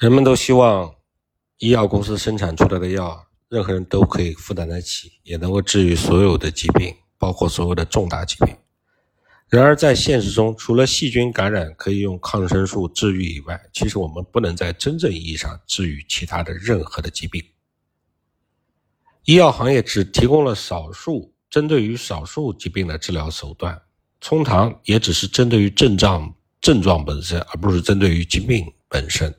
人们都希望医药公司生产出来的药，任何人都可以负担得起，也能够治愈所有的疾病，包括所有的重大疾病。然而，在现实中，除了细菌感染可以用抗生素治愈以外，其实我们不能在真正意义上治愈其他的任何的疾病。医药行业只提供了少数针对于少数疾病的治疗手段，通常也只是针对于症状症状本身，而不是针对于疾病本身。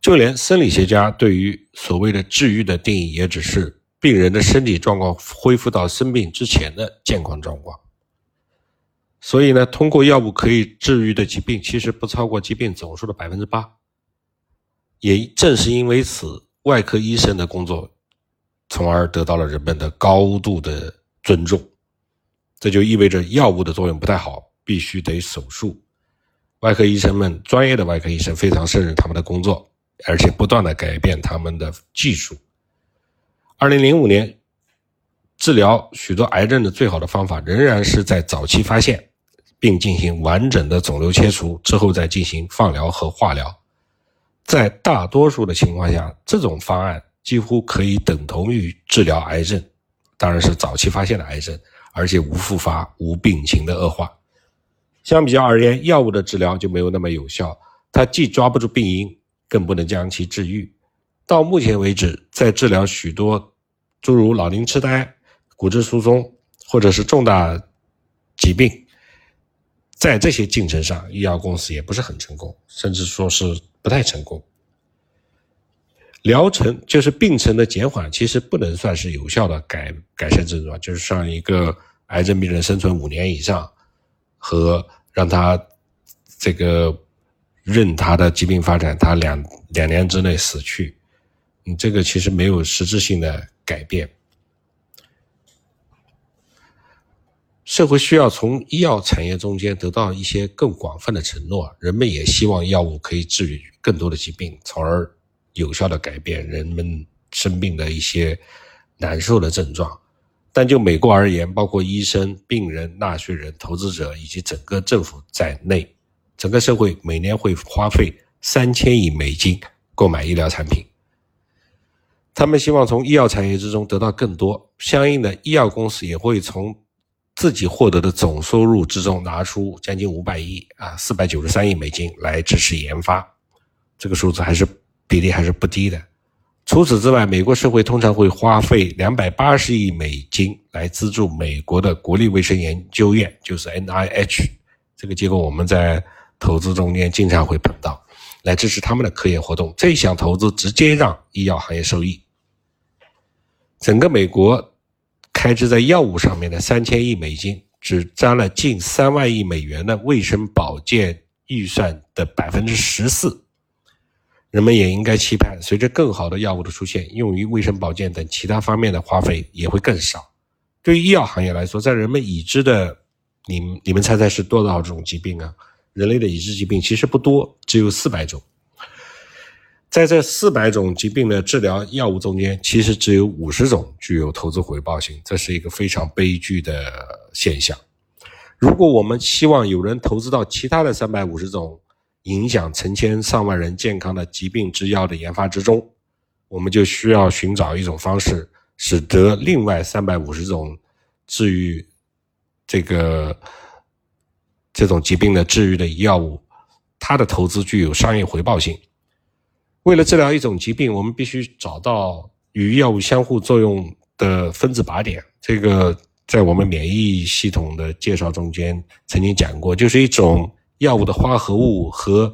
就连生理学家对于所谓的治愈的定义，也只是病人的身体状况恢复到生病之前的健康状况。所以呢，通过药物可以治愈的疾病，其实不超过疾病总数的百分之八。也正是因为此，外科医生的工作，从而得到了人们的高度的尊重。这就意味着药物的作用不太好，必须得手术。外科医生们，专业的外科医生非常胜任他们的工作。而且不断的改变他们的技术。二零零五年，治疗许多癌症的最好的方法仍然是在早期发现，并进行完整的肿瘤切除之后再进行放疗和化疗。在大多数的情况下，这种方案几乎可以等同于治疗癌症，当然是早期发现的癌症，而且无复发、无病情的恶化。相比较而言，药物的治疗就没有那么有效，它既抓不住病因。更不能将其治愈。到目前为止，在治疗许多诸如老龄痴呆、骨质疏松或者是重大疾病，在这些进程上，医药公司也不是很成功，甚至说是不太成功。疗程就是病程的减缓，其实不能算是有效的改改善症状，就是让一个癌症病人生存五年以上，和让他这个。任他的疾病发展，他两两年之内死去，你这个其实没有实质性的改变。社会需要从医药产业中间得到一些更广泛的承诺，人们也希望药物可以治愈更多的疾病，从而有效的改变人们生病的一些难受的症状。但就美国而言，包括医生、病人、纳税人、投资者以及整个政府在内。整个社会每年会花费三千亿美金购买医疗产品，他们希望从医药产业之中得到更多，相应的医药公司也会从自己获得的总收入之中拿出将近五百亿啊，四百九十三亿美金来支持研发，这个数字还是比例还是不低的。除此之外，美国社会通常会花费两百八十亿美金来资助美国的国立卫生研究院，就是 NIH 这个结构，我们在。投资中间经常会碰到，来支持他们的科研活动。这一项投资直接让医药行业受益。整个美国开支在药物上面的三千亿美金，只占了近三万亿美元的卫生保健预算的百分之十四。人们也应该期盼，随着更好的药物的出现，用于卫生保健等其他方面的花费也会更少。对于医药行业来说，在人们已知的，你你们猜猜是多少种疾病啊？人类的已知疾病其实不多，只有四百种。在这四百种疾病的治疗药物中间，其实只有五十种具有投资回报性，这是一个非常悲剧的现象。如果我们希望有人投资到其他的三百五十种影响成千上万人健康的疾病之药的研发之中，我们就需要寻找一种方式，使得另外三百五十种治愈这个。这种疾病的治愈的药物，它的投资具有商业回报性。为了治疗一种疾病，我们必须找到与药物相互作用的分子靶点。这个在我们免疫系统的介绍中间曾经讲过，就是一种药物的化合物和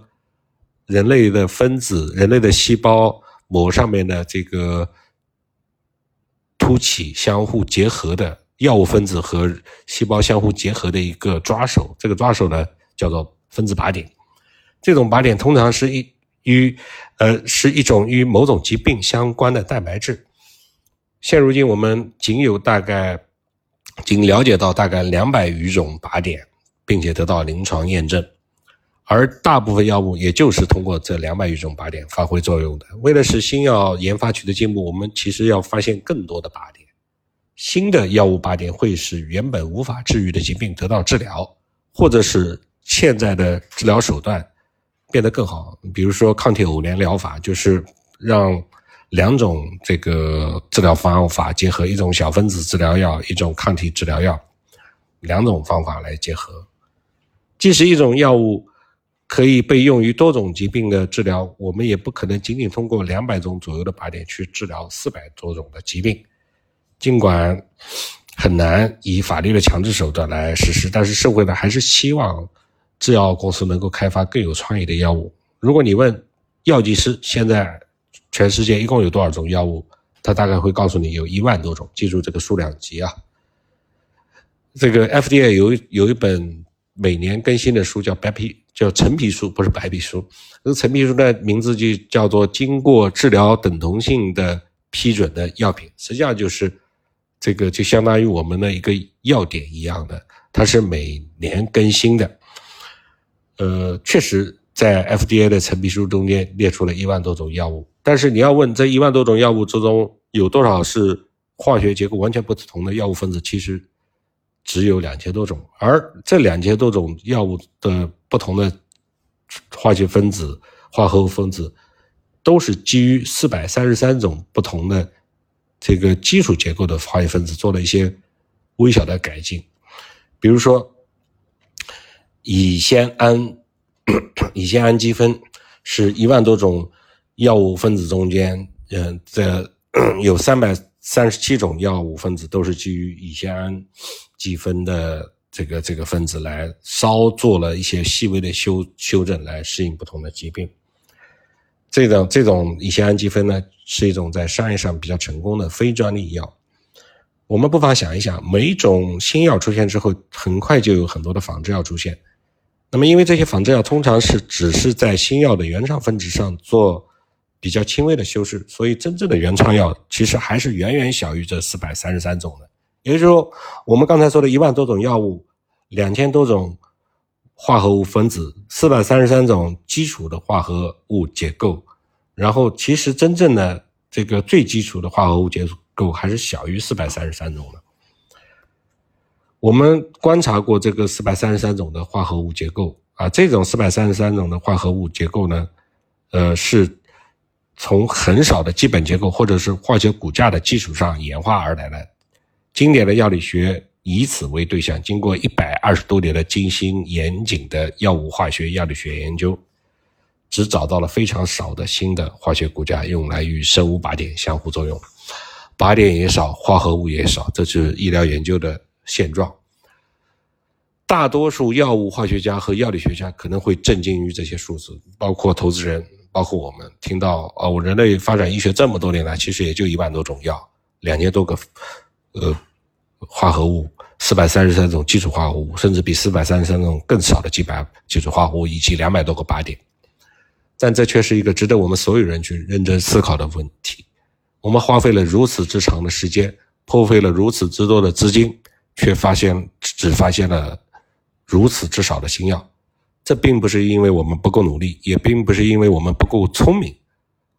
人类的分子、人类的细胞膜上面的这个凸起相互结合的。药物分子和细胞相互结合的一个抓手，这个抓手呢叫做分子靶点。这种靶点通常是一与呃是一种与某种疾病相关的蛋白质。现如今我们仅有大概仅了解到大概两百余种靶点，并且得到临床验证，而大部分药物也就是通过这两百余种靶点发挥作用的。为了使新药研发取得进步，我们其实要发现更多的靶点。新的药物靶点会使原本无法治愈的疾病得到治疗，或者是现在的治疗手段变得更好。比如说抗体偶联疗法，就是让两种这个治疗方法结合，一种小分子治疗药，一种抗体治疗药，两种方法来结合。即使一种药物可以被用于多种疾病的治疗，我们也不可能仅仅通过两百种左右的靶点去治疗四百多种的疾病。尽管很难以法律的强制手段来实施，但是社会呢还是希望制药公司能够开发更有创意的药物。如果你问药剂师现在全世界一共有多少种药物，他大概会告诉你有一万多种。记住这个数量级啊！这个 FDA 有有一本每年更新的书叫白皮叫陈皮书，不是白皮书。这个陈皮书的名字就叫做经过治疗等同性的批准的药品，实际上就是。这个就相当于我们的一个要点一样的，它是每年更新的。呃，确实在 FDA 的陈皮书中间列出了一万多种药物，但是你要问这一万多种药物之中有多少是化学结构完全不同的药物分子，其实只有两千多种，而这两千多种药物的不同的化学分子、化合物分子，都是基于四百三十三种不同的。这个基础结构的化学分子做了一些微小的改进，比如说乙酰胺，乙酰氨基酚是一万多种药物分子中间，嗯，这 有三百三十七种药物分子都是基于乙酰氨基酚的这个这个分子来稍做了一些细微的修修正，来适应不同的疾病。这种这种乙酰氨基酚呢，是一种在商业上比较成功的非专利药。我们不妨想一想，每一种新药出现之后，很快就有很多的仿制药出现。那么，因为这些仿制药通常是只是在新药的原创分子上做比较轻微的修饰，所以真正的原创药其实还是远远小于这四百三十三种的。也就是说，我们刚才说的一万多种药物，两千多种。化合物分子四百三十三种基础的化合物结构，然后其实真正的这个最基础的化合物结构还是小于四百三十三种的。我们观察过这个四百三十三种的化合物结构啊，这种四百三十三种的化合物结构呢，呃，是从很少的基本结构或者是化学骨架的基础上演化而来的。经典的药理学。以此为对象，经过一百二十多年的精心严谨的药物化学、药理学研究，只找到了非常少的新的化学骨架用来与生物靶点相互作用，靶点也少，化合物也少，这是医疗研究的现状。大多数药物化学家和药理学家可能会震惊于这些数字，包括投资人，包括我们听到哦，人类发展医学这么多年来，其实也就一万多种药，两千多个，呃。化合物四百三十三种基础化合物，甚至比四百三十三种更少的几百基础化合物以及两百多个靶点，但这却是一个值得我们所有人去认真思考的问题。我们花费了如此之长的时间，破费了如此之多的资金，却发现只发现了如此之少的新药。这并不是因为我们不够努力，也并不是因为我们不够聪明，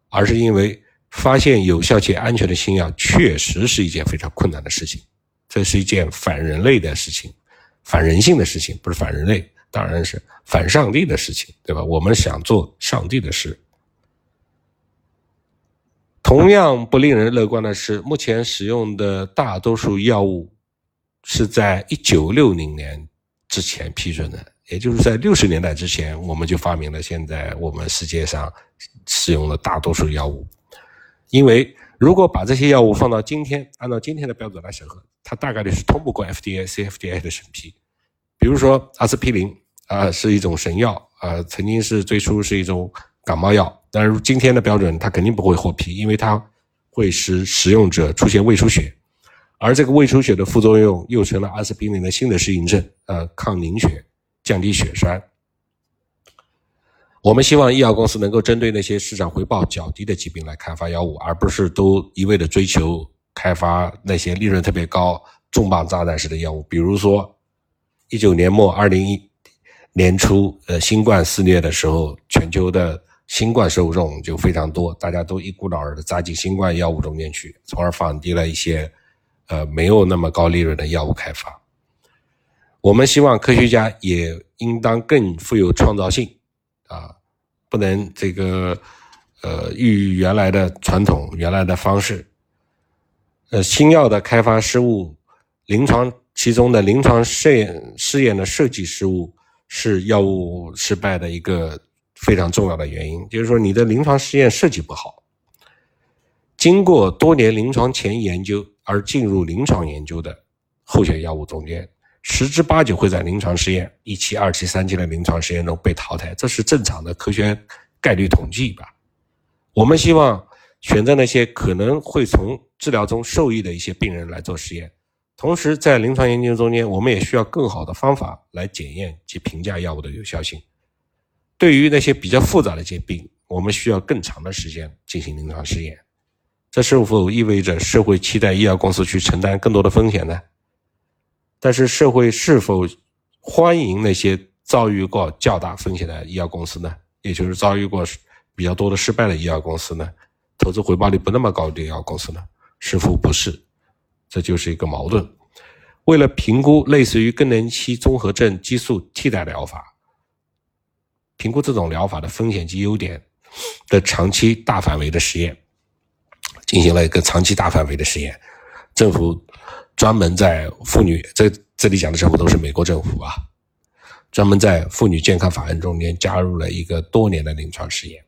而是因为发现有效且安全的新药确实是一件非常困难的事情。这是一件反人类的事情，反人性的事情，不是反人类，当然是反上帝的事情，对吧？我们想做上帝的事。同样不令人乐观的是，目前使用的大多数药物是在一九六零年之前批准的，也就是在六十年代之前，我们就发明了现在我们世界上使用的大多数药物，因为。如果把这些药物放到今天，按照今天的标准来审核，它大概率是通不过 FDA、CFDA 的审批。比如说阿司匹林啊，是一种神药啊，曾经是最初是一种感冒药，但是今天的标准它肯定不会获批，因为它会使使用者出现胃出血，而这个胃出血的副作用又成了阿司匹林的新的适应症，呃，抗凝血、降低血栓。我们希望医药公司能够针对那些市场回报较低的疾病来开发药物，而不是都一味的追求开发那些利润特别高、重磅炸弹式的药物。比如说，一九年末、二零一年初，呃，新冠肆虐的时候，全球的新冠受众就非常多，大家都一股脑儿的扎进新冠药物中间去，从而放低了一些，呃，没有那么高利润的药物开发。我们希望科学家也应当更富有创造性。啊，不能这个呃与原来的传统、原来的方式。呃，新药的开发失误，临床其中的临床试验试验的设计失误是药物失败的一个非常重要的原因。就是说，你的临床试验设计不好，经过多年临床前研究而进入临床研究的候选药物中间，十之八九会在临床试验一期、二期、三期的临床实验中被淘汰，这是正常的科学概率统计吧？我们希望。选择那些可能会从治疗中受益的一些病人来做实验，同时在临床研究中间，我们也需要更好的方法来检验及评价药物的有效性。对于那些比较复杂的疾病，我们需要更长的时间进行临床试验。这是否意味着社会期待医药公司去承担更多的风险呢？但是社会是否欢迎那些遭遇过较大风险的医药公司呢？也就是遭遇过比较多的失败的医药公司呢？投资回报率不那么高的医药公司呢？是否不是？这就是一个矛盾。为了评估类似于更年期综合症激素替代疗法，评估这种疗法的风险及优点的长期大范围的实验，进行了一个长期大范围的实验。政府专门在妇女这这里讲的政府都是美国政府啊，专门在妇女健康法案中间加入了一个多年的临床试验。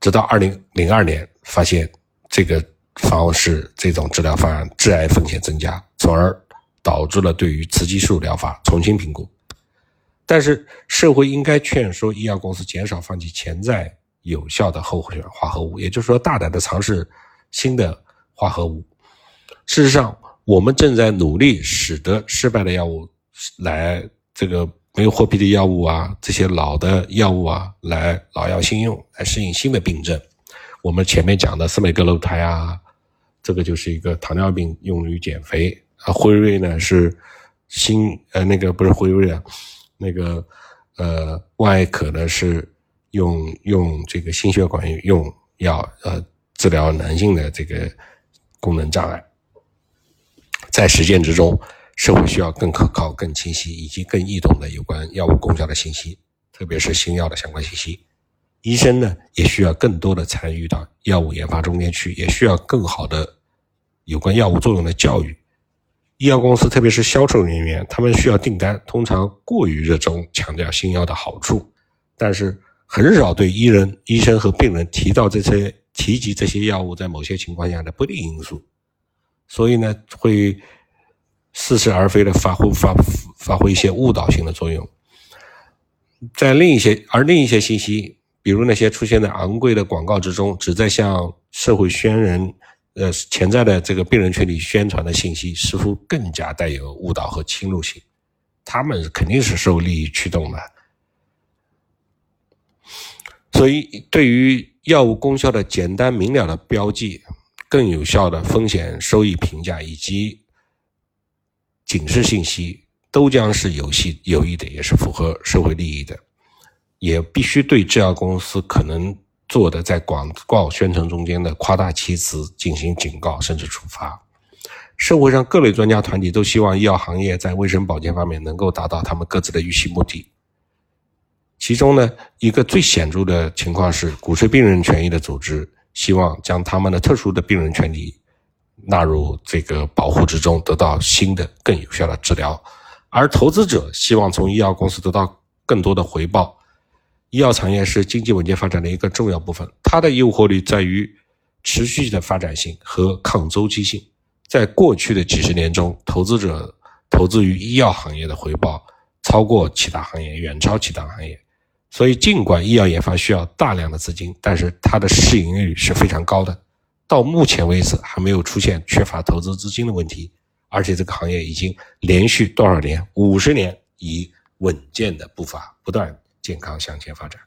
直到二零零二年，发现这个方式这种治疗方案致癌风险增加，从而导致了对于雌激素疗法重新评估。但是，社会应该劝说医药公司减少放弃潜在有效的候选化合物，也就是说，大胆的尝试新的化合物。事实上，我们正在努力使得失败的药物来这个。没有获批的药物啊，这些老的药物啊，来老药新用，来适应新的病症。我们前面讲的司美格鲁肽啊，这个就是一个糖尿病用于减肥啊。辉瑞呢是新呃那个不是辉瑞啊，那个呃万艾可呢是用用这个心血管用药呃治疗男性的这个功能障碍，在实践之中。社会需要更可靠、更清晰以及更易懂的有关药物功效的信息，特别是新药的相关信息。医生呢，也需要更多的参与到药物研发中间去，也需要更好的有关药物作用的教育。医药公司，特别是销售人员，他们需要订单，通常过于热衷强调新药的好处，但是很少对医人、医生和病人提到这些提及这些药物在某些情况下的不利因素，所以呢，会。似是而非的发挥发发挥一些误导性的作用，在另一些而另一些信息，比如那些出现在昂贵的广告之中，旨在向社会宣人呃潜在的这个病人群体宣传的信息，似乎更加带有误导和侵入性。他们肯定是受利益驱动的，所以对于药物功效的简单明了的标记、更有效的风险收益评价以及。警示信息都将是有系有益的，也是符合社会利益的，也必须对制药公司可能做的在广告宣传中间的夸大其词进行警告甚至处罚。社会上各类专家团体都希望医药行业在卫生保健方面能够达到他们各自的预期目的。其中呢，一个最显著的情况是鼓吹病人权益的组织希望将他们的特殊的病人权利。纳入这个保护之中，得到新的更有效的治疗，而投资者希望从医药公司得到更多的回报。医药产业是经济稳健发展的一个重要部分，它的诱惑力在于持续的发展性和抗周期性。在过去的几十年中，投资者投资于医药行业的回报超过其他行业，远超其他行业。所以，尽管医药研发需要大量的资金，但是它的市盈率是非常高的。到目前为止还没有出现缺乏投资资金的问题，而且这个行业已经连续多少年，五十年以稳健的步伐不断健康向前发展。